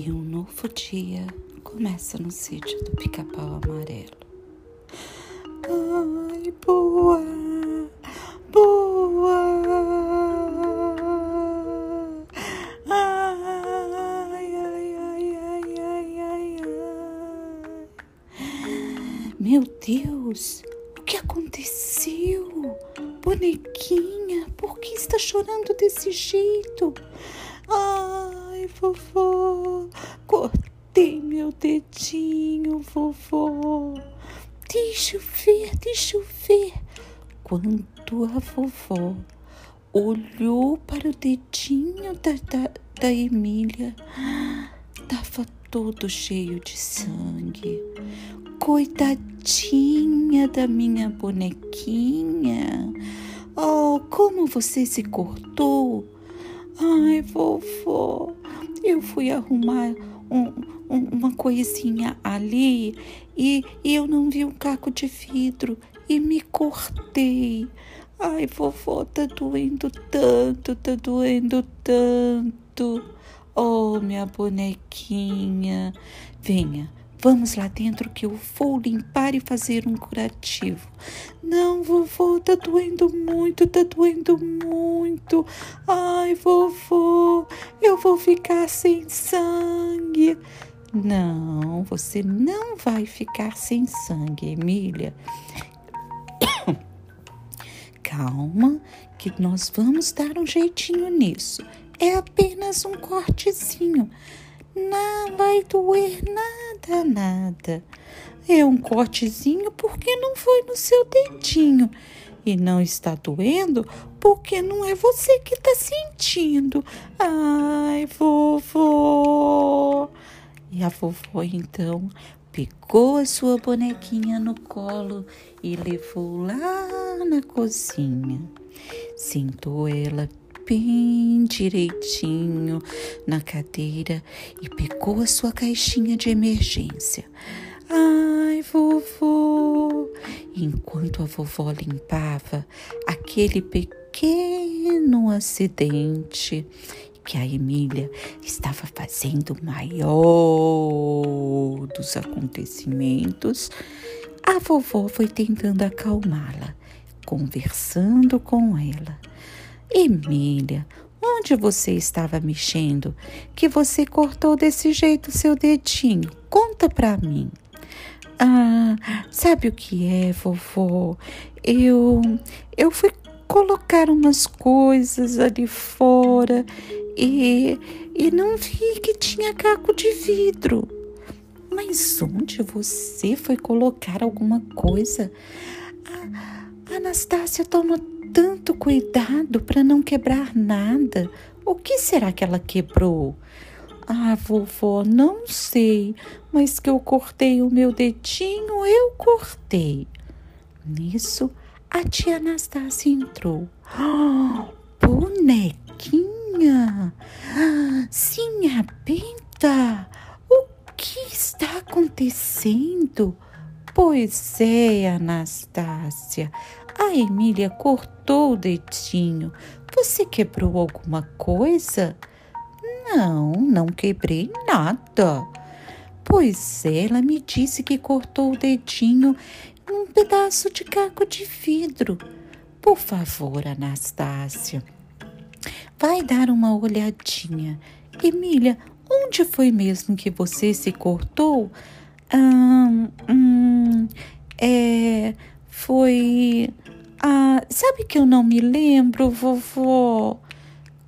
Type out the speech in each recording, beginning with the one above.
E um novo dia começa no sítio do pica-pau amarelo. Ai, boa, boa. Ai, ai, ai, ai, ai, ai, ai. Meu Deus, o que aconteceu? Bonequinha, por que está chorando desse jeito? Ai, vovó, cortei meu dedinho, vovó. Deixa eu ver, deixa eu ver. Quando a vovó olhou para o dedinho da, da, da Emília, estava todo cheio de sangue. Coitadinha da minha bonequinha. Oh, como você se cortou! Ai, vovó, eu fui arrumar um, um, uma coisinha ali e, e eu não vi um caco de vidro e me cortei. Ai, vovó, tá doendo tanto, tá doendo tanto. Oh, minha bonequinha, venha, Vamos lá dentro que eu vou limpar e fazer um curativo. Não, vovô, tá doendo muito, tá doendo muito. Ai, vovô, eu vou ficar sem sangue. Não, você não vai ficar sem sangue, Emília. Calma, que nós vamos dar um jeitinho nisso. É apenas um cortezinho. Não vai doer nada, nada. É um cortezinho porque não foi no seu dedinho. E não está doendo porque não é você que está sentindo. Ai, vovô. E a vovó então pegou a sua bonequinha no colo e levou lá na cozinha. Sentou ela bem direitinho na cadeira e pegou a sua caixinha de emergência. Ai, vovô! Enquanto a vovó limpava aquele pequeno acidente que a Emília estava fazendo o maior dos acontecimentos, a vovó foi tentando acalmá-la, conversando com ela. Emília, onde você estava mexendo que você cortou desse jeito seu dedinho? Conta para mim. Ah, sabe o que é, vovó? Eu eu fui colocar umas coisas ali fora e, e não vi que tinha caco de vidro. Mas onde você foi colocar alguma coisa? A Anastácia toma tanto cuidado para não quebrar nada. O que será que ela quebrou? Ah, vovó, não sei, mas que eu cortei o meu dedinho, eu cortei. Nisso, a tia Anastácia entrou. Oh, bonequinha! sim, a Benta! O que está acontecendo? Pois é, Anastácia, a Emília cortou o dedinho. Você quebrou alguma coisa? Não, não quebrei nada. Pois ela me disse que cortou o dedinho um pedaço de caco de vidro. Por favor, Anastácia, vai dar uma olhadinha. Emília, onde foi mesmo que você se cortou? Hum, hum, é, foi ah, sabe que eu não me lembro, vovó?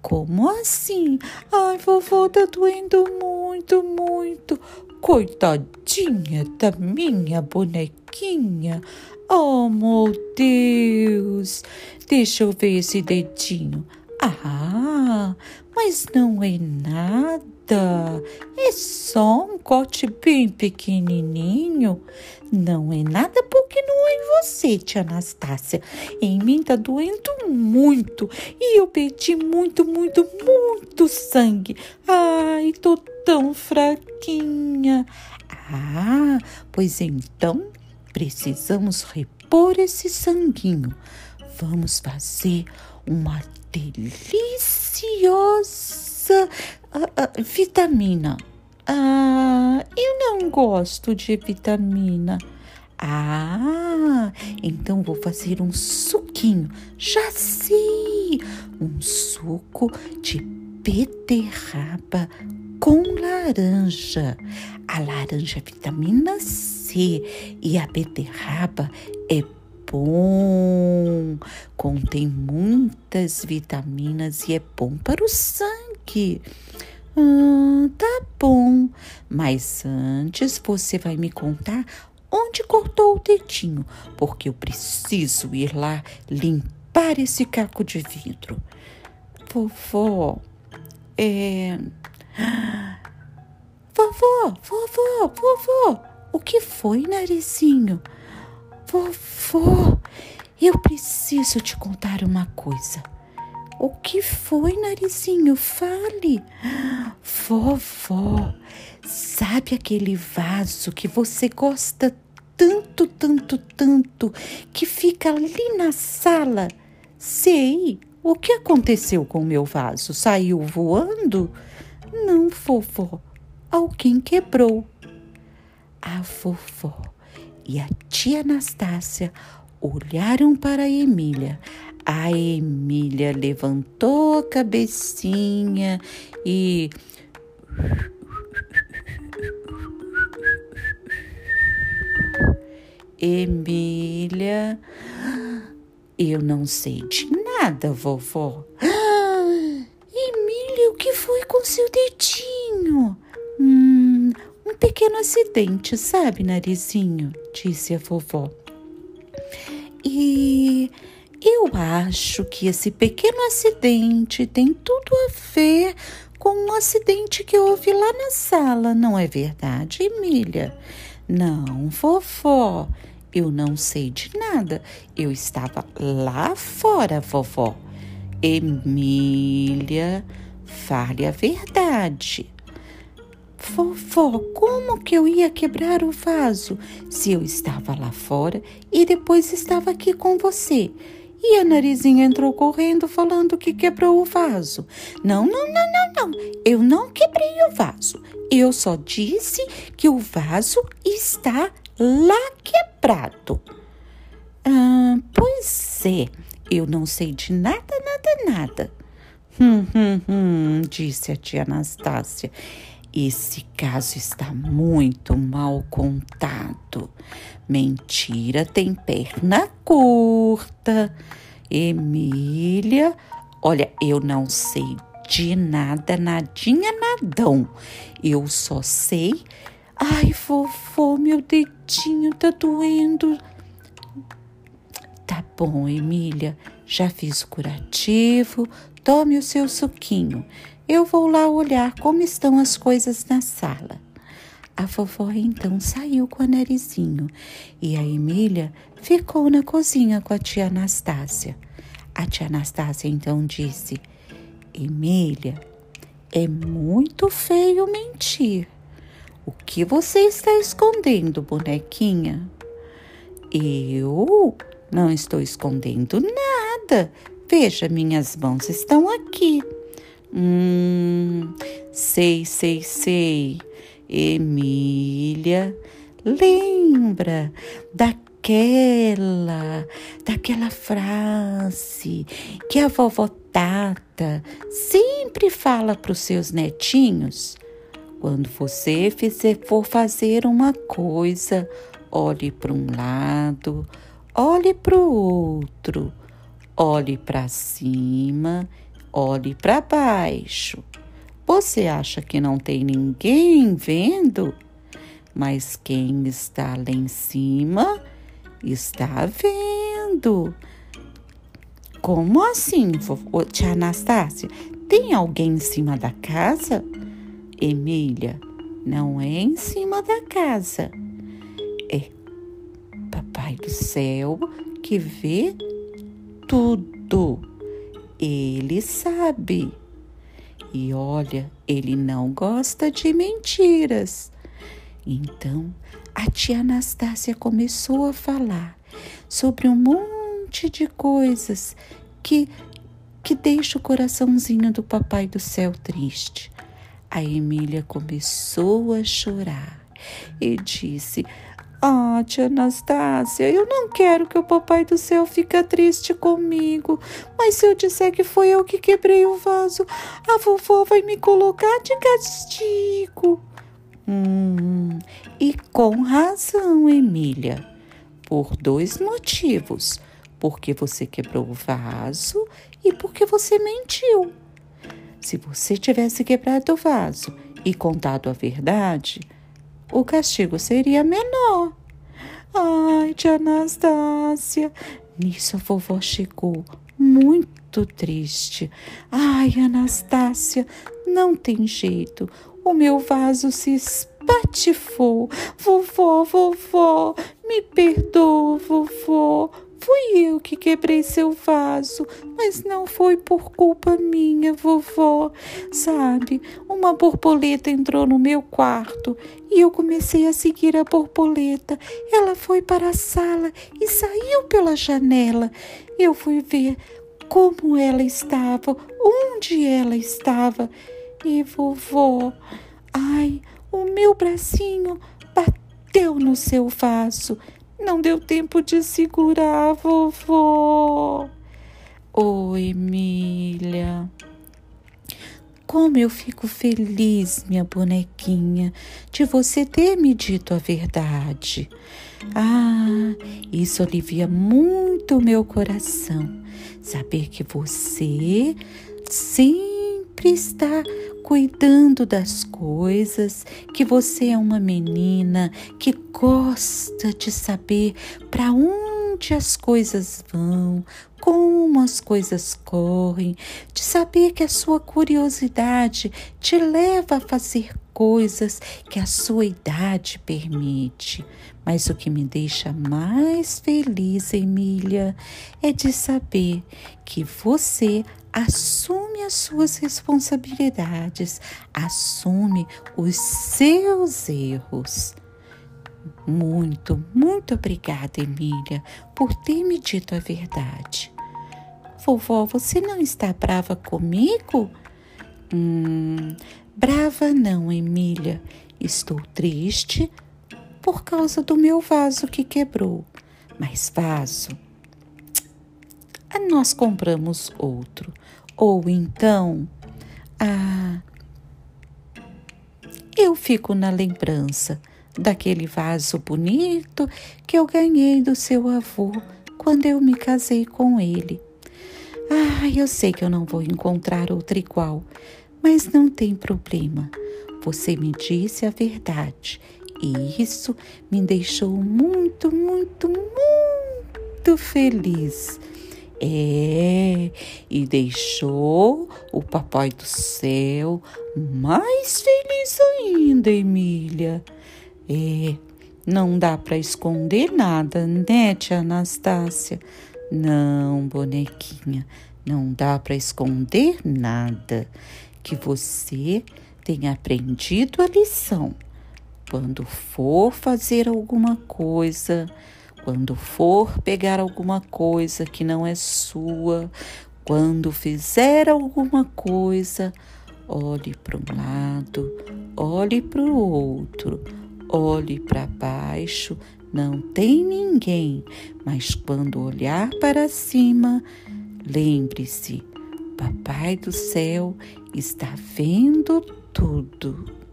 Como assim? Ai, vovó, tá doendo muito, muito. Coitadinha da minha bonequinha. Oh, meu Deus. Deixa eu ver esse dedinho. Ah, mas não é nada. É só um corte bem pequenininho. Não é nada porque não é tia Anastácia. Em mim tá doendo muito e eu perdi muito, muito, muito sangue. Ai, tô tão fraquinha. Ah, pois então precisamos repor esse sanguinho. Vamos fazer uma deliciosa uh, uh, vitamina. Ah, eu não gosto de vitamina. Ah, então vou fazer um suquinho. Já sei! Um suco de beterraba com laranja. A laranja é vitamina C e a beterraba é bom. Contém muitas vitaminas e é bom para o sangue. Ah, tá bom, mas antes você vai me contar onde cortou o dedinho, porque eu preciso ir lá limpar esse caco de vidro. Vovó, é. Vovó, vovó, vovó, o que foi, narizinho? Vovó, eu preciso te contar uma coisa. O que foi, narizinho? Fale. Vovó, sabe aquele vaso que você gosta tanto, tanto, tanto, que fica ali na sala? Sei. O que aconteceu com o meu vaso? Saiu voando? Não, vovó. Alguém quebrou. A vovó e a tia Anastácia olharam para a Emília. A Emília levantou a cabecinha e. Emília, eu não sei de nada, vovó. Emília, o que foi com seu dedinho? Hum, um pequeno acidente, sabe, narizinho? Disse a vovó. E eu acho que esse pequeno acidente tem tudo a ver com um acidente que houve lá na sala, não é verdade, Emília? Não, vovó, eu não sei de nada. Eu estava lá fora, vovó. Emília, fale a verdade. Vovó, como que eu ia quebrar o vaso se eu estava lá fora e depois estava aqui com você? E a narizinha entrou correndo falando que quebrou o vaso. Não, não, não, não, não. Eu não quebrei o vaso. Eu só disse que o vaso está lá quebrado. Ah, pois é, eu não sei de nada, nada, nada. Hum, hum, hum, disse a tia Anastácia. Esse caso está muito mal contado. Mentira tem perna curta. Emília, olha, eu não sei de nada, nadinha, nadão. Eu só sei. Ai, vovô, meu dedinho tá doendo. Tá bom, Emília, já fiz o curativo. Tome o seu suquinho. Eu vou lá olhar como estão as coisas na sala. A vovó então saiu com o narizinho e a Emília ficou na cozinha com a tia Anastácia. A tia Anastácia então disse: Emília, é muito feio mentir. O que você está escondendo, bonequinha? Eu não estou escondendo nada. Veja, minhas mãos estão aqui. Hum, sei, sei, sei. Emília, lembra daquela, daquela frase que a vovó Tata sempre fala para os seus netinhos? Quando você for fazer uma coisa, olhe para um lado, olhe para o outro, olhe para cima olhe para baixo. Você acha que não tem ninguém vendo? Mas quem está lá em cima está vendo. Como assim, tia Anastácia? Tem alguém em cima da casa? Emília, não é em cima da casa. É Papai do céu que vê tudo. Ele sabe. E olha, ele não gosta de mentiras. Então, a tia Anastácia começou a falar sobre um monte de coisas que que deixa o coraçãozinho do papai do céu triste. A Emília começou a chorar e disse: ah, tia Anastácia, eu não quero que o papai do céu fique triste comigo, mas se eu disser que foi eu que quebrei o vaso, a vovó vai me colocar de castigo. Hum, e com razão, Emília, por dois motivos: porque você quebrou o vaso e porque você mentiu. Se você tivesse quebrado o vaso e contado a verdade, o castigo seria menor. Ai, tia Anastácia. Nisso a vovó chegou, muito triste. Ai, Anastácia, não tem jeito. O meu vaso se espatifou. Vovó, vovó, me perdoa, vovó. Fui eu que quebrei seu vaso, mas não foi por culpa minha, vovó. Sabe, uma borboleta entrou no meu quarto e eu comecei a seguir a borboleta. Ela foi para a sala e saiu pela janela. Eu fui ver como ela estava, onde ela estava. E vovó, ai, o meu bracinho bateu no seu vaso não deu tempo de segurar, vovó. Ô, oh, Emília. Como eu fico feliz, minha bonequinha, de você ter me dito a verdade. Ah, isso alivia muito o meu coração. Saber que você sempre está cuidando das coisas, que você é uma menina que gosta de saber para onde as coisas vão, como as coisas correm, de saber que a sua curiosidade te leva a fazer coisas que a sua idade permite. Mas o que me deixa mais feliz, Emília, é de saber que você assume as suas responsabilidades, assume os seus erros. Muito, muito obrigada, Emília, por ter me dito a verdade. Vovó, você não está brava comigo? Hum, brava não, Emília. Estou triste por causa do meu vaso que quebrou. Mas vaso nós compramos outro. Ou então, ah, eu fico na lembrança daquele vaso bonito que eu ganhei do seu avô quando eu me casei com ele. Ah, eu sei que eu não vou encontrar outro igual, mas não tem problema. Você me disse a verdade e isso me deixou muito, muito, muito feliz. É, e deixou o Papai do Céu mais feliz ainda, Emília. É, não dá para esconder nada, né, tia Anastácia? Não, bonequinha, não dá para esconder nada. Que você tenha aprendido a lição. Quando for fazer alguma coisa, quando for pegar alguma coisa que não é sua, quando fizer alguma coisa, olhe para um lado, olhe para o outro, olhe para baixo, não tem ninguém, mas quando olhar para cima, lembre-se: Papai do céu está vendo tudo.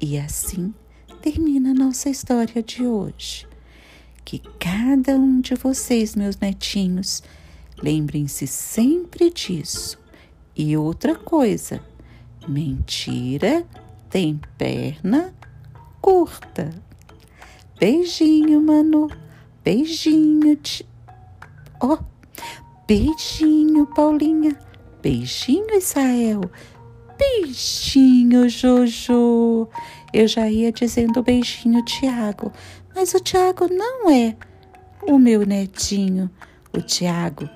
E assim termina a nossa história de hoje que cada um de vocês, meus netinhos, lembrem-se sempre disso. E outra coisa, mentira tem perna curta. Beijinho, Manu. Beijinho, ti... Oh, beijinho, Paulinha. Beijinho, Israel. Beijinho, Jojo. Eu já ia dizendo beijinho, Tiago, mas o Tiago não é o meu netinho. O Tiago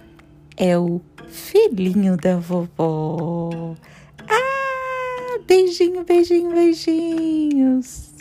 é o filhinho da vovó. Ah, beijinho, beijinho, beijinhos.